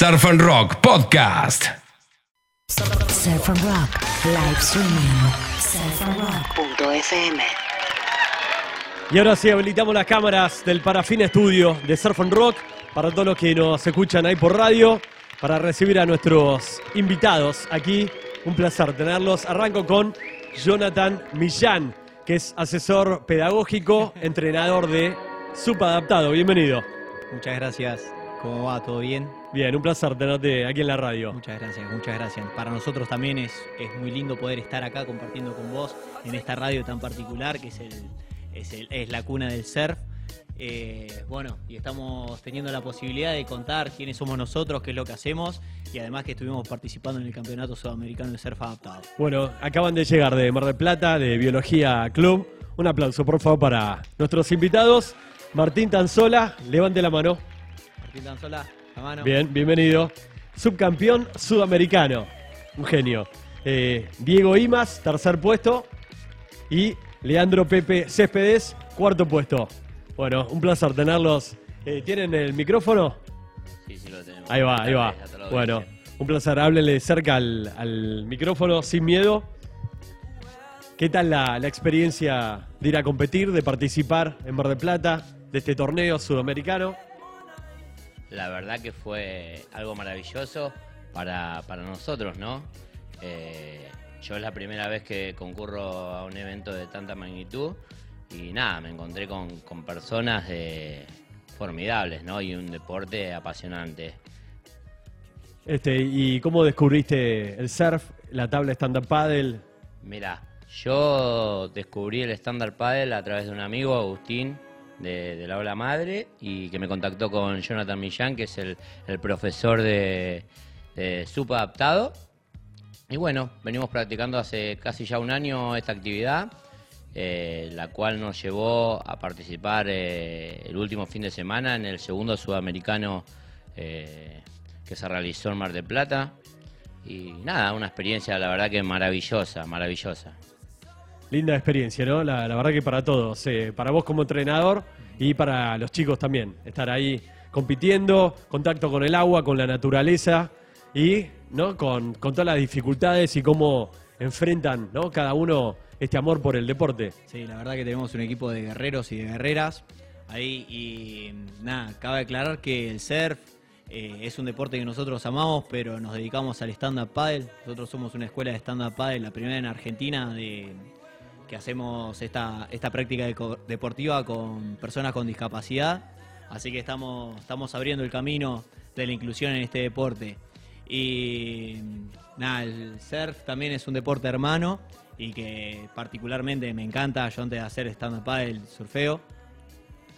Surf and Rock Podcast. Surf and Rock, live streaming, surfandrock.fm. Y ahora sí, habilitamos las cámaras del Parafina Estudio de Surf and Rock para todos los que nos escuchan ahí por radio, para recibir a nuestros invitados aquí. Un placer tenerlos. Arranco con Jonathan Millán, que es asesor pedagógico, entrenador de Supadaptado. Bienvenido. Muchas gracias. ¿Cómo va? ¿Todo bien? Bien, un placer tenerte aquí en la radio. Muchas gracias, muchas gracias. Para nosotros también es, es muy lindo poder estar acá compartiendo con vos en esta radio tan particular que es, el, es, el- es la cuna del surf. Eh, bueno, y estamos teniendo la posibilidad de contar quiénes somos nosotros, qué es lo que hacemos y además que estuvimos participando en el Campeonato Sudamericano de Surf Adaptado. Bueno, acaban de llegar de Mar del Plata, de Biología Club. Un aplauso, por favor, para nuestros invitados. Martín Tanzola, levante la mano. La mano. Bien, bienvenido. Subcampeón sudamericano. Un genio. Eh, Diego Imas, tercer puesto. Y Leandro Pepe Céspedes, cuarto puesto. Bueno, un placer tenerlos. Eh, ¿Tienen el micrófono? Sí, sí lo tenemos. Ahí va, ahí va. Bueno, un placer. Háblenle cerca al, al micrófono, sin miedo. ¿Qué tal la, la experiencia de ir a competir, de participar en Mar del Plata, de este torneo sudamericano? La verdad que fue algo maravilloso para, para nosotros, ¿no? Eh, yo es la primera vez que concurro a un evento de tanta magnitud y nada, me encontré con, con personas formidables, ¿no? Y un deporte apasionante. Este, ¿Y cómo descubriste el surf, la tabla stand-up paddle? Mira, yo descubrí el stand-up paddle a través de un amigo, Agustín, de, la Ola Madre, y que me contactó con Jonathan Millán, que es el, el profesor de, de SUP adaptado. Y bueno, venimos practicando hace casi ya un año esta actividad, eh, la cual nos llevó a participar eh, el último fin de semana en el segundo sudamericano eh, que se realizó en Mar del Plata. Y nada, una experiencia la verdad que maravillosa, maravillosa. Linda experiencia, ¿no? La, verdad que para todos, eh, para vos como entrenador y para los chicos también, estar ahí compitiendo, contacto con el agua, con la naturaleza y ¿no? con, con todas las dificultades y cómo enfrentan ¿no? cada uno este amor por el deporte. Sí, la verdad que tenemos un equipo de guerreros y de guerreras ahí y nada, cabe aclarar que el surf eh, es un deporte que nosotros amamos, pero nos dedicamos al stand-up paddle. Nosotros somos una escuela de stand-up paddle, la primera en Argentina de que hacemos esta, esta práctica deportiva con personas con discapacidad. Así que estamos, estamos abriendo el camino de la inclusión en este deporte. Y nada, el surf también es un deporte hermano y que particularmente me encanta. Yo antes de hacer stand-up paddle surfeo.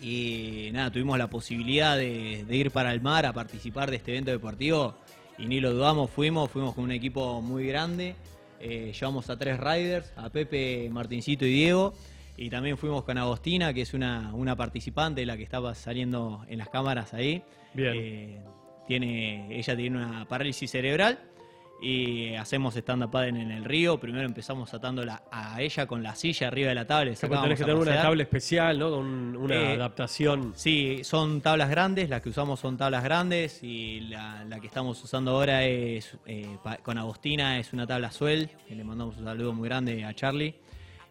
Y nada, tuvimos la posibilidad de, de ir para el mar a participar de este evento deportivo y ni lo dudamos, fuimos, fuimos con un equipo muy grande. Eh, llevamos a tres riders, a Pepe, Martincito y Diego. Y también fuimos con Agostina, que es una, una participante, la que estaba saliendo en las cámaras ahí. Bien. Eh, tiene, ella tiene una parálisis cerebral y hacemos stand-up paddle en el río. Primero empezamos atándola a ella con la silla arriba de la tabla. Tenés que tener una tabla especial, ¿no? Con una Eh, adaptación. Sí, son tablas grandes, las que usamos son tablas grandes y la, la que estamos usando ahora es eh, pa- con Agostina, es una tabla suel, le mandamos un saludo muy grande a Charlie,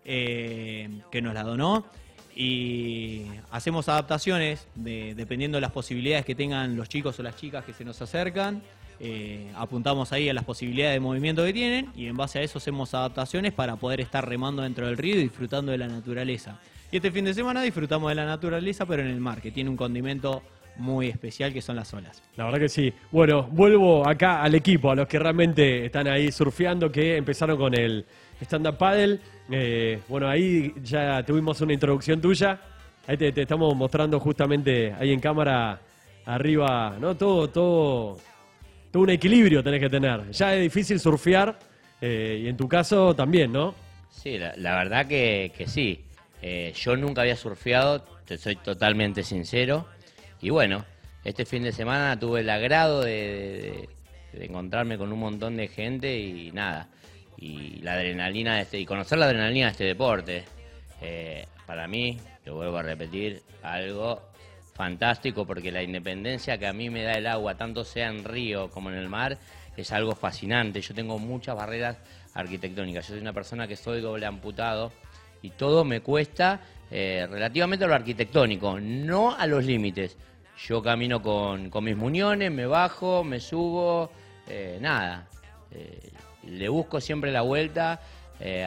eh, que nos la donó. Y hacemos adaptaciones de- dependiendo de las posibilidades que tengan los chicos o las chicas que se nos acercan. Eh, apuntamos ahí a las posibilidades de movimiento que tienen y en base a eso hacemos adaptaciones para poder estar remando dentro del río y disfrutando de la naturaleza. Y este fin de semana disfrutamos de la naturaleza, pero en el mar, que tiene un condimento muy especial que son las olas. La verdad que sí. Bueno, vuelvo acá al equipo, a los que realmente están ahí surfeando, que empezaron con el stand-up paddle. Eh, bueno, ahí ya tuvimos una introducción tuya. Ahí te, te estamos mostrando justamente ahí en cámara arriba, ¿no? Todo, todo, un equilibrio tenés que tener. Ya es difícil surfear eh, y en tu caso también, ¿no? Sí, la, verdad que, que sí. Eh, yo nunca había surfeado, te soy totalmente sincero. Y bueno, este fin de semana tuve el agrado de encontrarme con un montón de gente y nada. Y la adrenalina de este, y conocer la adrenalina de este deporte. Eh, para mí, lo vuelvo a repetir, algo fantástico porque la independencia que a mí me da el agua, tanto sea en río como en el mar, es algo fascinante. Yo tengo muchas barreras arquitectónicas. Yo soy una persona que soy doble amputado y todo me cuesta eh, relativamente a lo arquitectónico, no a los límites. Yo camino con, con mis muñones, me bajo, me subo, eh, nada. Eh, le busco siempre la vuelta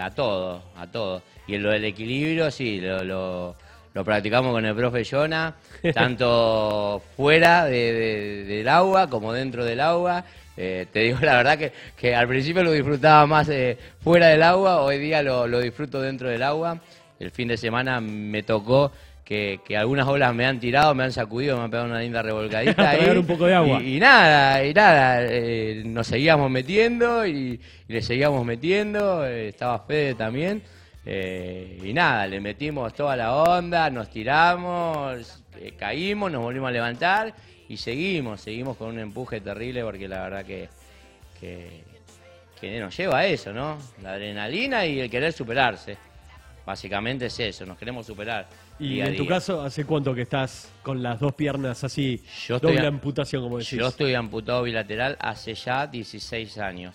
a todo, a todo. Y en lo del equilibrio, sí, lo, lo- lo practicamos con el profe Jonah, tanto fuera de- de- del agua como dentro del agua. Eh, te digo la verdad que, que al principio lo disfrutaba más eh, fuera del agua, hoy día lo, lo disfruto dentro del agua. El fin de semana me tocó que, que algunas olas me han tirado, me han sacudido, me han pegado una linda revolcadita. ahí. Un poco de agua. Y, y nada, y nada, eh, nos seguíamos metiendo y, y le seguíamos metiendo, eh, estaba Fede también. Eh, y nada, le metimos toda la onda, nos tiramos, eh, caímos, nos volvimos a levantar y seguimos, seguimos con un empuje terrible porque la verdad que, que, que nos lleva a eso, ¿no? La adrenalina y el querer superarse. Básicamente es eso, nos queremos superar. Y en tu caso, ¿hace cuánto que estás con las dos piernas así, Yo estoy doble a- amputación, como decís? Yo estoy amputado bilateral hace ya 16 años.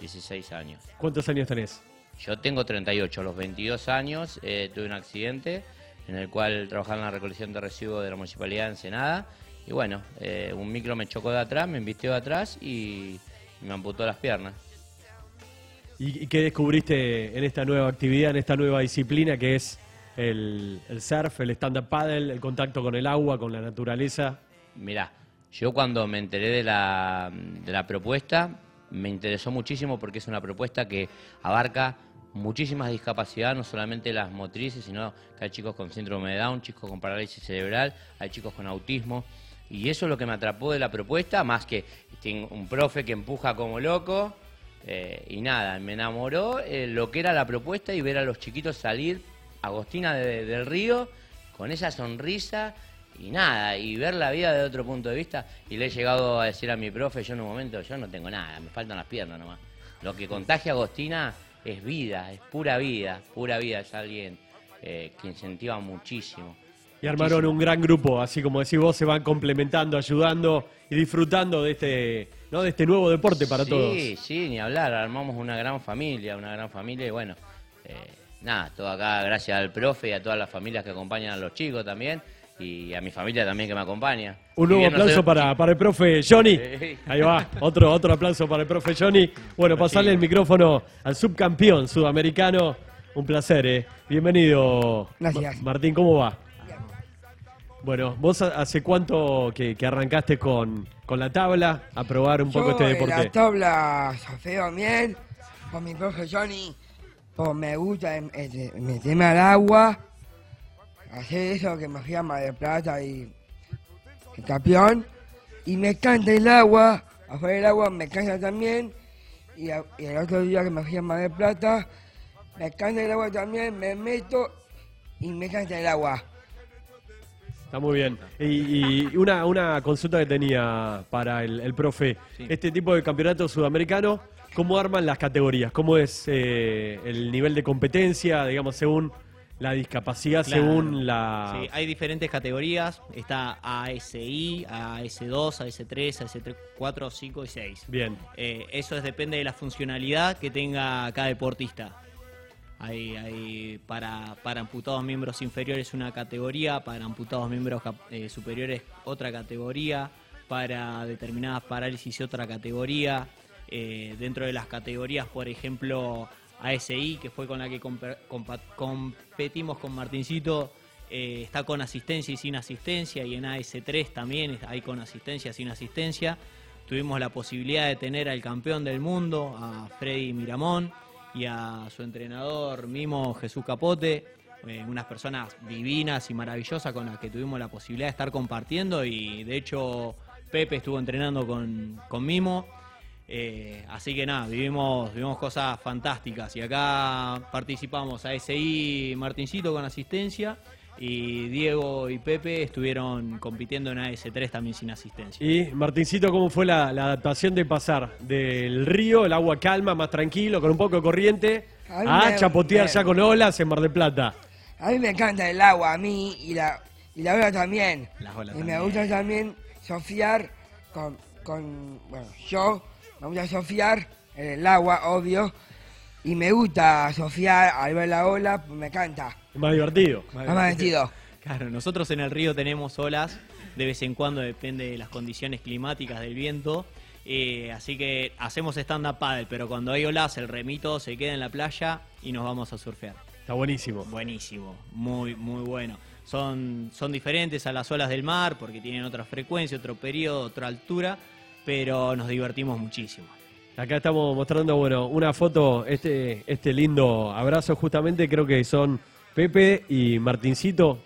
16 años. ¿Cuántos años tenés? Yo tengo 38, a los 22 años eh, tuve un accidente en el cual trabajaba en la recolección de residuos de la Municipalidad de Ensenada. Y bueno, eh, un micro me chocó de atrás, me embistió de atrás y, y me amputó las piernas. ¿Y, y qué descubriste en esta nueva actividad, en esta nueva disciplina que es el, el surf, el stand-up paddle, el contacto con el agua, con la naturaleza? Mirá, yo cuando me enteré de la, de la propuesta, me interesó muchísimo porque es una propuesta que abarca muchísimas discapacidades, no solamente las motrices, sino que hay chicos con síndrome de Down, chicos con parálisis cerebral, hay chicos con autismo. Y eso es lo que me atrapó de la propuesta, más que un profe que empuja como loco. eh, y nada, me enamoró eh, lo que era la propuesta y ver a los chiquitos salir Agostina de- del río con esa sonrisa y nada, y ver la vida de otro punto de vista. Y le he llegado a decir a mi profe, yo en un momento, yo no tengo nada, me faltan las piernas nomás. Lo que contagia a Agostina es vida, es pura vida, pura vida, es alguien eh, que incentiva muchísimo. Y armaron Muchísimo. un gran grupo, así como decís vos, se van complementando, ayudando y disfrutando de este, ¿no? de este nuevo deporte para sí, todos. Sí, ni hablar, armamos una gran familia, una gran familia y bueno, eh, nada, todo acá gracias al profe y a todas las familias que acompañan a los chicos también y a mi familia también que me acompaña. Un nuevo bien no aplauso soy- para, para el profe Johnny. Ahí va, otro, otro aplauso para el profe Johnny. Bueno, pasarle el micrófono al subcampeón sudamericano. Un placer, ¿eh? Bienvenido. Gracias. Ma- Martín, ¿cómo va? Bueno, ¿vos ha- hace cuánto que, que arrancaste con, con la tabla a probar un poco este en deporte? la tabla sofeo bien, con mi profe Johnny, pues me gusta este, meterme al agua, hacer eso que me fui a Mar del Plata y el campeón, y me encanta el agua, afuera del agua me encanta también, y, a- y el otro día que me fui a Mar del Plata, me encanta el agua también, me meto y me encanta el agua. Está muy bien. Y, y una, una consulta que tenía para el, el profe. Sí. Este tipo de campeonato sudamericano, ¿cómo arman las categorías? ¿Cómo es eh, el nivel de competencia, digamos, según la discapacidad, Claro. según la... Sí, hay diferentes categorías. Está ASI, AS2, AS3, AS3, 4, 5 y 6. Bien. Eh, eso es, depende de la funcionalidad que tenga cada deportista. Hay, hay para, para amputados miembros inferiores una categoría, para amputados miembros eh, superiores otra categoría, para determinadas parálisis otra categoría. Eh, dentro de las categorías, por ejemplo, ASI, que fue con la que competimos con Martincito, eh, está con asistencia y sin asistencia, y en AS3 también hay con asistencia y sin asistencia. Tuvimos la posibilidad de tener al campeón del mundo, a Freddy Miramón, y a su entrenador Mimo Jesús Capote, eh, unas personas divinas y maravillosas con las que tuvimos la posibilidad de estar compartiendo y de hecho Pepe estuvo entrenando con, con Mimo. Eh, así que nada, vivimos, vivimos cosas fantásticas y acá participamos a SI Martincito con asistencia y Diego y Pepe estuvieron compitiendo en AS3 también sin asistencia. Y Martincito, ¿cómo fue la, la adaptación de pasar del río, el agua calma, más tranquilo, con un poco de corriente, A mí a me- chapotear me- ya con olas en Mar del Plata? A mí me encanta el agua, a mí y la, y la ola también. Las olas y me gusta también surfear con, con, bueno, yo me gusta surfear en el agua, obvio, y me gusta surfear al ver la ola, pues me encanta, Es más divertido. más divertido. Claro, nosotros en el río tenemos olas, de vez en cuando depende de las condiciones climáticas del viento. eh, así que hacemos stand-up paddle, pero cuando hay olas, el remito se queda en la playa y nos vamos a surfear. Está buenísimo. Buenísimo, muy, muy bueno. Son, son diferentes a las olas del mar porque tienen otra frecuencia, otro periodo, otra altura, pero nos divertimos muchísimo. Acá estamos mostrando, bueno, una foto, este, este lindo abrazo justamente, creo que son Pepe y Martincito,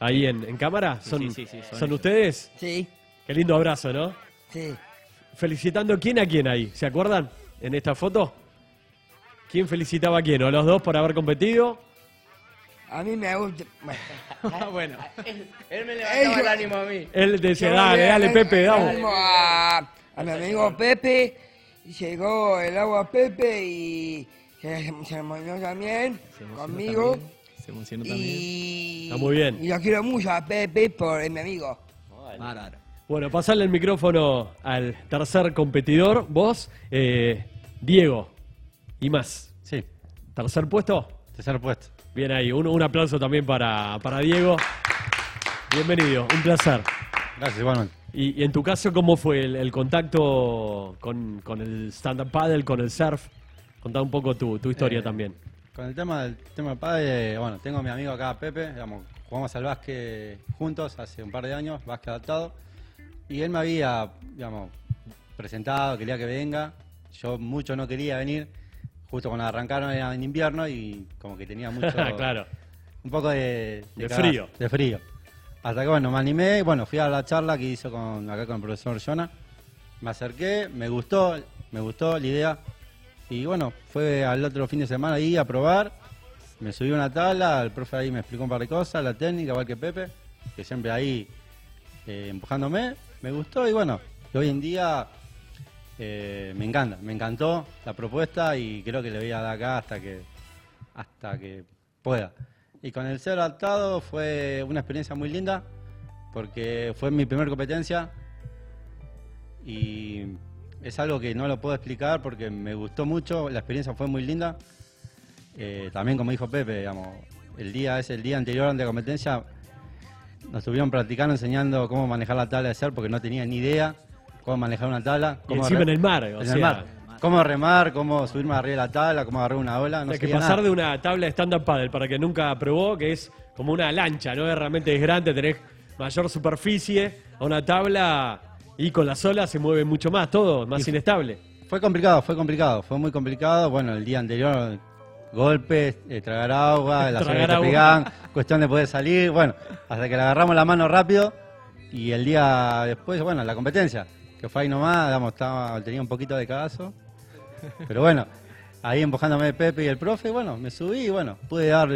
ahí en, en cámara. Sí, ¿Son, sí, sí, sí, son ¿son ellos. ustedes? Sí, Qué lindo abrazo, ¿no? sí. Felicitando quién a quién ahí, ¿se acuerdan? En esta foto. ¿Quién felicitaba a quién? ¿O los dos por haber competido? A mí me gusta, bueno, bueno, Él me levantaba el ánimo a mí. Él decía, dale, le- dale, le- Pepe, le damos. animo A, a mi amigo Pepe, y llegó el agua a Pepe y se, se emocionó también Se emocionó conmigo. también, se emocionó también. Y, Está muy bien. y lo quiero mucho a Pepe por mi amigo. Bueno, pasarle el micrófono al tercer competidor, vos, eh, Diego, y más. Sí, ¿Tercer puesto? tercer puesto. Bien ahí, un, un aplauso también para, para Diego. Bienvenido, un placer. Gracias, igualmente. Y, y en tu caso, ¿cómo fue el, el contacto con, con el stand-up paddle, con el surf? Contá un poco tu, tu historia Eh, también. Con el tema del tema del padre, bueno, tengo a mi amigo acá, Pepe, digamos, jugamos al básquet juntos hace un par de años, básquet adaptado, y él me había, digamos, presentado, quería que venga, yo mucho no quería venir, justo cuando arrancaron era en invierno y como que tenía mucho, claro. un poco de, De frío. De frío. Hasta que bueno, me animé, y, bueno, fui a la charla que hizo con, acá con el profesor Jonah, me acerqué, me gustó, me gustó la idea. Y bueno, fue al otro fin de semana ahí a probar, me subí a una tabla, el profe ahí me explicó un par de cosas, la técnica, igual que Pepe, que siempre ahí eh, empujándome, me gustó y bueno, hoy en día eh, me encanta, me encantó la propuesta y creo que le voy a dar acá hasta que, hasta que pueda. Y con el ser adaptado fue una experiencia muy linda, porque fue mi primera competencia y es algo que no lo puedo explicar porque me gustó mucho, la experiencia fue muy linda. Eh, también como dijo Pepe, digamos, el día ese, el día anterior a la competencia, nos estuvieron practicando, enseñando cómo manejar la tabla de ser porque no tenía ni idea cómo manejar una tabla. Y encima en el mar, o en sea, el mar. Cómo remar, cómo subirme arriba de la tabla, cómo agarrar una ola. No hay que sabía pasar nada. de una tabla de stand-up paddle para que nunca probó, que es como una lancha, ¿no? Es realmente es grande, tenés mayor superficie, a una tabla y con las olas se mueve mucho más, todo, más inestable. Fue complicado, fue complicado, fue muy complicado. Bueno, el día anterior, golpes, eh, tragar agua, las olas Tragar que te agua. pegaban, cuestión de poder salir. Bueno, hasta que le agarramos la mano rápido y el día después, bueno, la competencia, que fue ahí nomás, digamos, estaba, tenía un poquito de cagazo. Pero bueno, ahí empujándome Pepe y el profe, bueno, me subí y bueno, pude dar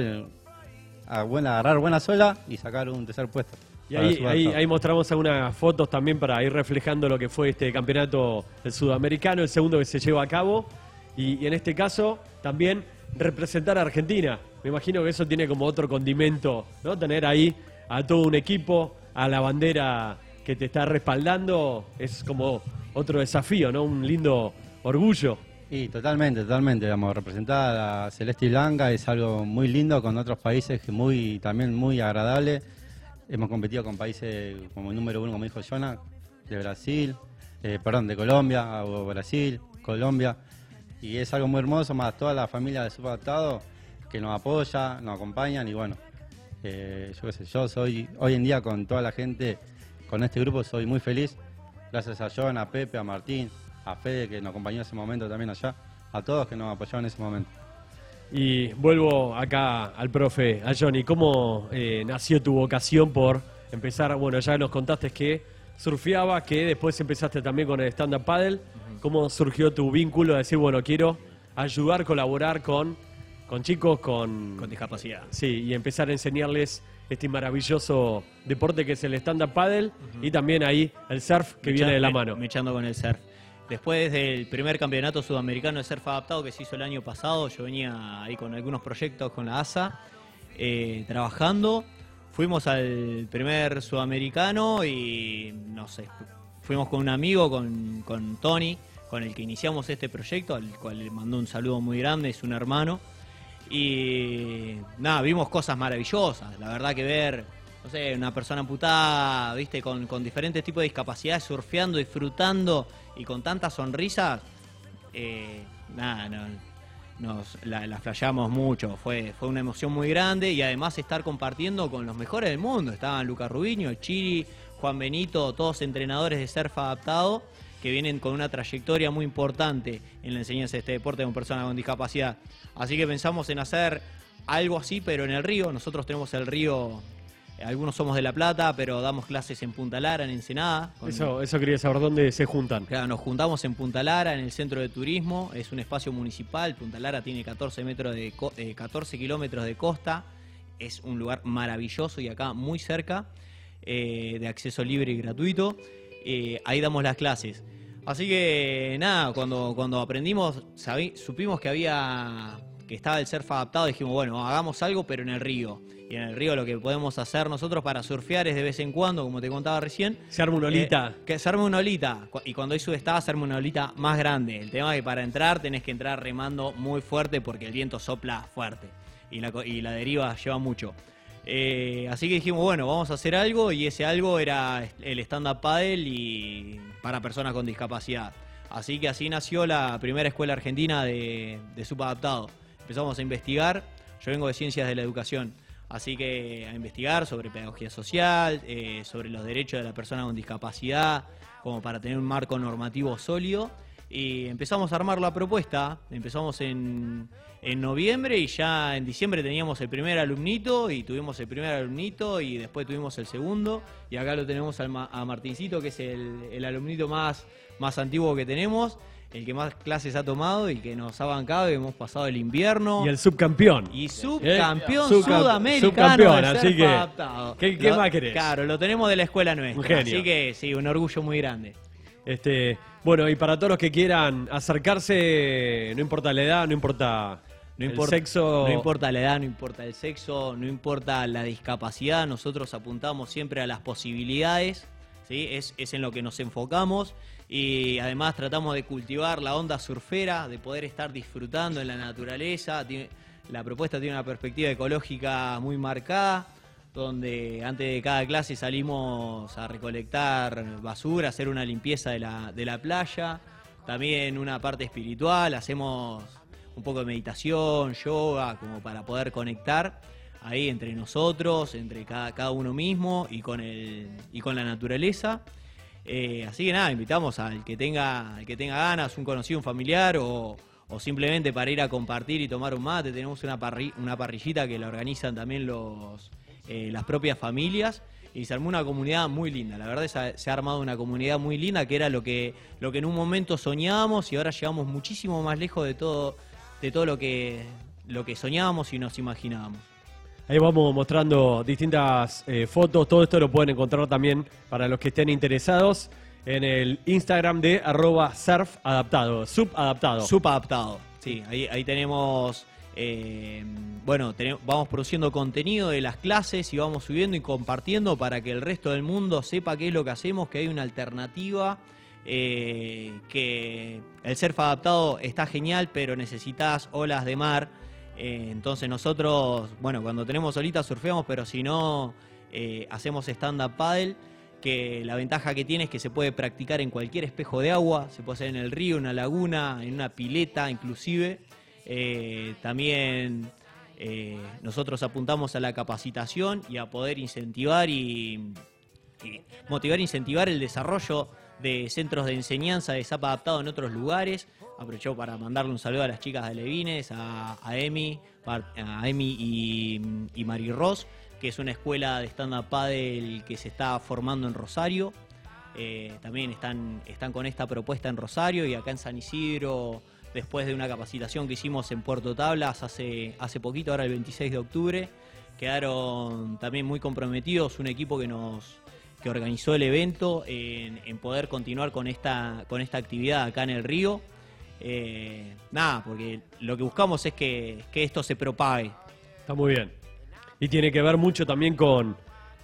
a buena, agarrar buena sola y sacar un tercer puesto. Y ahí, ahí mostramos algunas fotos también para ir reflejando lo que fue este campeonato del sudamericano, el segundo que se lleva a cabo. Y, y en este caso también representar a Argentina. Me imagino que eso tiene como otro condimento, ¿no? Tener ahí a todo un equipo, a la bandera que te está respaldando, es como otro desafío, ¿no? Un lindo orgullo. Sí, totalmente, totalmente. Digamos, representar a Celeste y Blanca es algo muy lindo con otros países que muy, también muy agradable. Hemos competido con países como el número uno, como dijo Jonah, de Brasil, eh, perdón, de Colombia, o Brasil, Colombia. Y es algo muy hermoso, más toda la familia de Superadaptado que nos apoya, nos acompañan y bueno, eh, yo qué sé, yo soy, hoy en día con toda la gente, con este grupo soy muy feliz. Gracias a Jonah, a Pepe, a Martín, a Fede que nos acompañó en ese momento también allá, a todos que nos apoyaron en ese momento. Y vuelvo acá al profe, a Johnny. ¿Cómo eh, nació tu vocación por empezar? Bueno, ya nos contaste que surfeaba, que después empezaste también con el stand-up paddle. ¿Cómo surgió tu vínculo de decir, bueno, quiero ayudar, colaborar con, con chicos con, Con discapacidad. Sí, y empezar a enseñarles este maravilloso deporte que es el stand-up paddle y también ahí el surf que viene de la Me- mano. Me echando con el surf. Después del primer campeonato sudamericano de surf adaptado que se hizo el año pasado, yo venía ahí con algunos proyectos con la ASA, eh, trabajando. fuimos al primer sudamericano y no sé, fuimos con un amigo, con, con Tony, con el que iniciamos este proyecto, al cual le mandó un saludo muy grande, es un hermano. Y nada, vimos cosas maravillosas. La verdad que ver, no sé, una persona amputada, viste, con, con diferentes tipos de discapacidades, surfeando, disfrutando y con tantas sonrisas, eh, nada, no, nos la, la mucho. Fue, fue una emoción muy grande y además estar compartiendo con los mejores del mundo. Estaban Lucas Rubiño, Chiri, Juan Benito, todos entrenadores de surf adaptado que vienen con una trayectoria muy importante en la enseñanza de este deporte con personas con discapacidad. Así que pensamos en hacer algo así, pero en el río. Nosotros tenemos el río, algunos somos de La Plata, pero damos clases en Punta Lara, en Ensenada. con- Eso, eso quería saber dónde se juntan. Claro, nos juntamos en Punta Lara, en el centro de turismo. Es un espacio municipal. Punta Lara tiene 14, metros de co- eh, 14 kilómetros de costa. Es un lugar maravilloso y acá muy cerca, eh, de acceso libre y gratuito. Eh, ahí damos las clases. Así que nada, cuando, cuando aprendimos, sabí- supimos que había que estaba el surf adaptado, dijimos, bueno, hagamos algo, pero en el río. Y en el río lo que podemos hacer nosotros para surfear es de vez en cuando, como te contaba recién, Se arma una olita. eh, que se arme una olita. Y cuando hay subestada, se arma una olita más grande. El tema es que para entrar tenés que entrar remando muy fuerte porque el viento sopla fuerte. Y la, y la deriva lleva mucho. Eh, así que dijimos, bueno, vamos a hacer algo. Y ese algo era el stand-up paddle y para personas con discapacidad. Así que así nació la primera escuela argentina de, de subadaptado. Empezamos a investigar. Yo vengo de ciencias de la educación. Así que a investigar sobre pedagogía social, eh, sobre los derechos de la persona con discapacidad, como para tener un marco normativo sólido. Y empezamos a armar la propuesta. Empezamos en, en noviembre y ya en diciembre teníamos el primer alumnito y tuvimos el primer alumnito y después tuvimos el segundo. Y acá lo tenemos al a Martincito, que es el, el alumnito más, más antiguo que tenemos, el que más clases ha tomado y que nos ha bancado y hemos pasado el invierno. Y el subcampeón. Y subcampeón Eh, sudamericano. subcampeón, así que, adaptado. ¿qué- qué Lo- más querés? Claro, lo tenemos de la escuela nuestra. Un genio. Así que sí, un orgullo muy grande. Este, bueno, y para todos los que quieran acercarse, no importa la edad, no importa, No el importa, sexo. no importa la edad, no importa el sexo, no importa la discapacidad, nosotros apuntamos siempre a las posibilidades, ¿sí? es, es en lo que nos enfocamos y además tratamos de cultivar la onda surfera, de poder estar disfrutando en la naturaleza. La propuesta tiene una perspectiva ecológica muy marcada, donde antes de cada clase salimos a recolectar basura, hacer una limpieza de la, de la playa, también una parte espiritual, hacemos un poco de meditación, yoga, como para poder conectar ahí entre nosotros, entre cada, cada uno mismo y con, el, y con la naturaleza. Eh, así que nada, invitamos al que tenga, al que tenga ganas, un conocido, un familiar o, o simplemente para ir a compartir y tomar un mate. Tenemos una, parri- una parrillita que la organizan también los, eh, las propias familias y se armó una comunidad muy linda. La verdad se ha, se ha armado una comunidad muy linda que era lo que, lo que en un momento soñábamos y ahora llegamos muchísimo más lejos de todo, de todo lo que, lo que soñábamos y nos imaginábamos. Ahí vamos mostrando distintas eh, fotos. Todo esto lo pueden encontrar también para los que estén interesados en el Instagram de arroba surf adaptado, subadaptado. Subadaptado. Sí, ahí, ahí tenemos. Eh, bueno, vamos produciendo contenido de las clases y vamos subiendo y compartiendo para que el resto del mundo sepa qué es lo que hacemos, que hay una alternativa, eh, que el surf adaptado está genial, pero necesitas olas de mar. Eh, entonces nosotros, bueno, cuando tenemos olitas surfeamos, pero si no, eh, hacemos stand-up paddle que la ventaja que tiene es que se puede practicar en cualquier espejo de agua, se puede hacer en el río, en una laguna, en una pileta inclusive. Eh, también eh, nosotros apuntamos a la capacitación y a poder incentivar y, motivar e incentivar el desarrollo de centros de enseñanza de SAP adaptado en otros lugares. Aprovecho para mandarle un saludo a las chicas de Levines, a, Emi, a Emi y, y Mari Ross, que es una escuela de stand-up paddle que se está formando en Rosario. Eh, también están, están con esta propuesta en Rosario y acá en San Isidro, después de una capacitación que hicimos en Puerto Tablas hace, hace poquito, ahora el 26 de octubre, quedaron también muy comprometidos, un equipo que nos que organizó el evento en, en poder continuar con esta, con esta actividad acá en el río. Eh, nada, porque lo que buscamos es que, que esto se propague. Está muy bien. Y tiene que ver mucho también con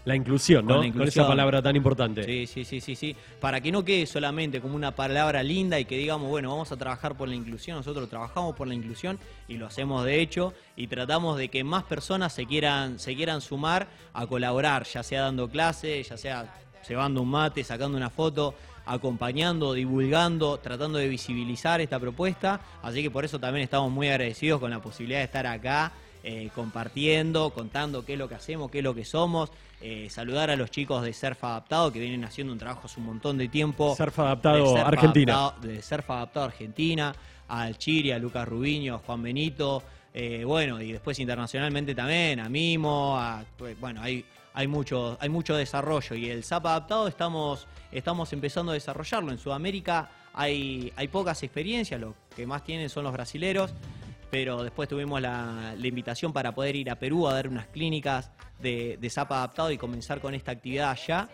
la inclusión, ¿no? Con la inclusión. esa palabra tan importante. Sí, sí, sí, sí, sí. Para que no quede solamente como una palabra linda y que digamos, bueno, vamos a trabajar por la inclusión, nosotros trabajamos por la inclusión y lo hacemos de hecho y tratamos de que más personas se quieran, se quieran sumar a colaborar, ya sea dando clases, ya sea llevando un mate, sacando una foto, acompañando, divulgando, tratando de visibilizar esta propuesta. Así que por eso también estamos muy agradecidos con la posibilidad de estar acá. Eh, compartiendo, contando qué es lo que hacemos, qué es lo que somos, eh, saludar a los chicos de Surf Adaptado que vienen haciendo un trabajo hace un montón de tiempo. Surf Adaptado De Surf Argentina. Adaptado- de Surf Adaptado Argentina, al Chiri, a Lucas Rubiño, a Juan Benito, eh, bueno, y después internacionalmente también, a Mimo, a, pues, bueno, hay, hay, mucho, hay mucho desarrollo y el SAP Adaptado estamos, estamos empezando a desarrollarlo. En Sudamérica hay, hay pocas experiencias, lo que más tienen son los brasileros, pero después tuvimos la, invitación para poder ir a Perú a dar unas clínicas de, de SAP Adaptado y comenzar con esta actividad allá.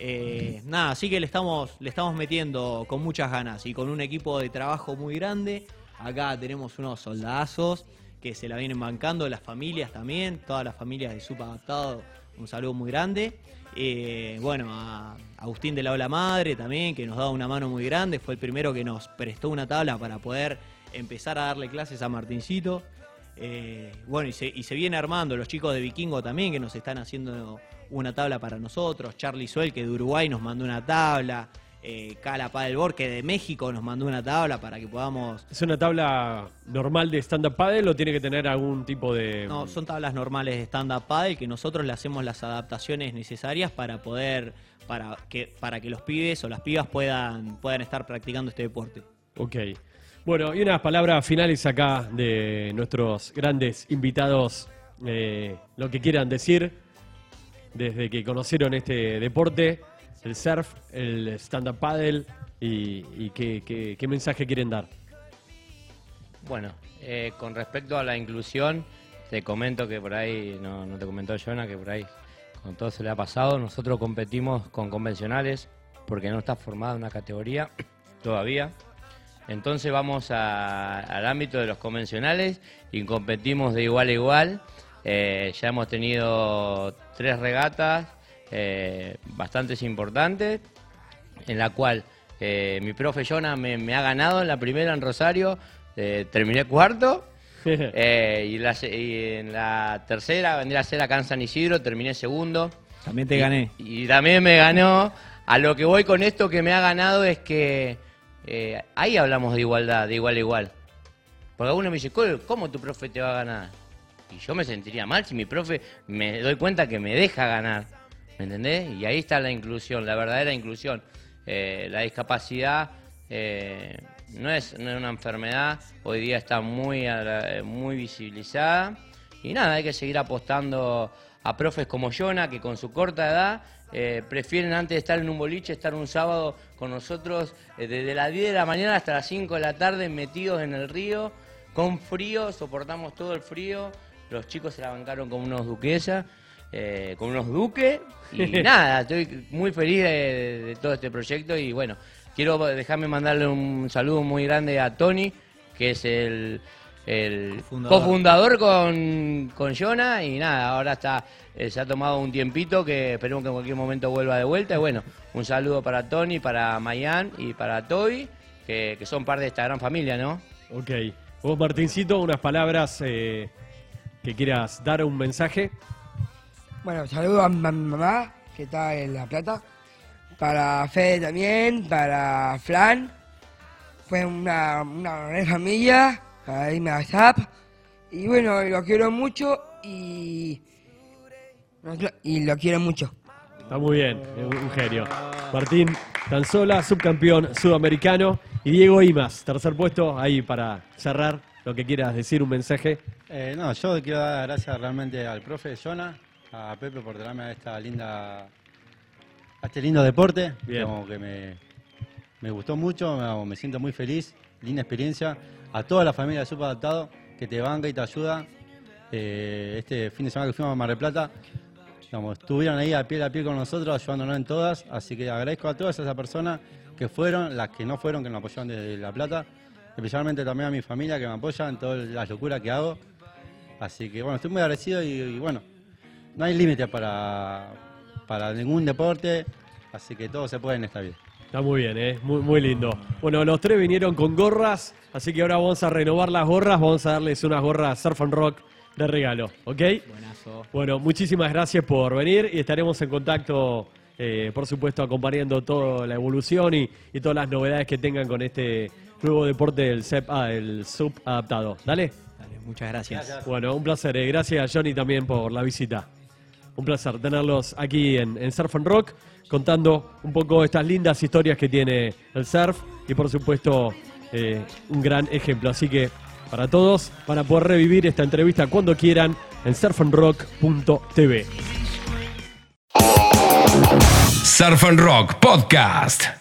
Eh, nada, así que le estamos, le estamos metiendo con muchas ganas y con un equipo de trabajo muy grande. Acá tenemos unos soldazos que se la vienen bancando, las familias también, todas las familias de SUP Adaptado, un saludo muy grande. Eh, bueno, a Agustín de la Ola Madre también, que nos da una mano muy grande, fue el primero que nos prestó una tabla para poder empezar a darle clases a Martincito. Eh, bueno, y se, y se viene armando los chicos de Vikingo también, que nos están haciendo una tabla para nosotros. Charlie Suel, que de Uruguay nos mandó una tabla. Eh, Cala Padelbor, que de México nos mandó una tabla para que podamos. ¿Es una tabla normal de stand-up paddle o tiene que tener algún tipo de...? No, son tablas normales de stand-up paddle que nosotros le hacemos las adaptaciones necesarias para poder. Para que, para que los pibes o las pibas puedan, puedan estar practicando este deporte. Ok. Bueno, y unas palabras finales acá de nuestros grandes invitados, eh, lo que quieran decir desde que conocieron este deporte, el surf, el stand-up paddle y, qué mensaje quieren dar. Bueno, eh, con respecto a la inclusión, te comento que por ahí, no, no te comentó Jonah, que por ahí con todo se le ha pasado. Nosotros competimos con convencionales porque no está formada una categoría todavía. Entonces vamos a- al ámbito de los convencionales y competimos de igual a igual. Eh, ya hemos tenido tres regatas eh, bastantes importantes en la cual eh, mi profe Jonah me, me ha ganado en la primera en Rosario, terminé cuarto, y, la y en la tercera vendría a ser acá en San Isidro, terminé segundo. También te Y- gané. Y, también me ganó. A lo que voy con esto que me ha ganado es que eh, ahí hablamos de igualdad, de igual a igual. Porque alguno me dice, "¿Cómo- ¿cómo tu profe te va a ganar? Y yo me sentiría mal si mi profe me doy cuenta que me deja ganar. ¿Me entendés? Y ahí está la inclusión, la verdadera inclusión. Eh, la discapacidad eh, no, es, no es una enfermedad, hoy día está muy, muy visibilizada. Y nada, hay que seguir apostando a profes como Jonah, que con su corta edad prefieren antes de estar en un boliche, estar un sábado con nosotros eh, desde las 10 de la mañana hasta las 5 de la tarde metidos en el río, con frío, soportamos todo el frío. Los chicos se la bancaron como unos duquesas, eh, con unos duques. Y nada, estoy muy feliz de, de todo este proyecto. Y bueno, quiero dejarme mandarle un saludo muy grande a Tony, que es el, el Cofundador. cofundador con, con Jonah. Y nada, ahora está eh, se ha tomado un tiempito que esperemos que en cualquier momento vuelva de vuelta. Y bueno, un saludo para Tony, para Mayan y para Toby, que, que son parte de esta gran familia, ¿no? Ok. Vos, Martincito, unas palabras eh, que quieras dar, un mensaje. Bueno, saludo a mi a mi mamá, que está en La Plata. Para Fede también, para Flan. Fue una, una gran familia, para irme a Zap. Y bueno, lo quiero mucho y... Y lo quiero mucho. Está muy bien, un un genio. Martín Tanzola, subcampeón sudamericano. Y Diego Imas, tercer puesto, ahí para cerrar lo que quieras decir, un mensaje. Eh, no, yo quiero dar gracias realmente al profe Jonah, a Pepe por traerme a esta linda, a este lindo deporte, Bien. como que me, me gustó mucho, me, me siento muy feliz, linda experiencia, a toda la familia de Super Adaptado que te banca y te ayuda. Eh, este fin de semana que fuimos a Mar del Plata, digamos, estuvieron ahí a piel a piel con nosotros, ayudándonos en todas, así que agradezco a todas esas personas que fueron, las que no fueron, que nos apoyaron desde La Plata, especialmente también a mi familia que me apoya en todas las locuras que hago. Así que bueno, estoy muy agradecido y, y bueno, no hay límite para, para ningún deporte, así que todo se puede en esta vida. Está muy bien, ¿eh? Muy, muy lindo. Bueno, los tres vinieron con gorras, así que ahora vamos a renovar las gorras, vamos a darles unas gorras Surf and Rock de regalo, ¿ok? Buenazo. Bueno, muchísimas gracias por venir y estaremos en contacto, eh, por supuesto, acompañando toda la evolución y, y todas las novedades que tengan con este nuevo deporte del SEP, ah, el sub adaptado. Dale. Dale, muchas gracias. Bueno, un placer. eh. Gracias, Johnny, también por la visita. Un placer tenerlos aquí en, en Surf and Rock, contando un poco estas lindas historias que tiene el surf y, por supuesto, eh, un gran ejemplo. Así que, para todos, van a poder revivir esta entrevista cuando quieran en surfandrock.tv. Surf and Rock Podcast.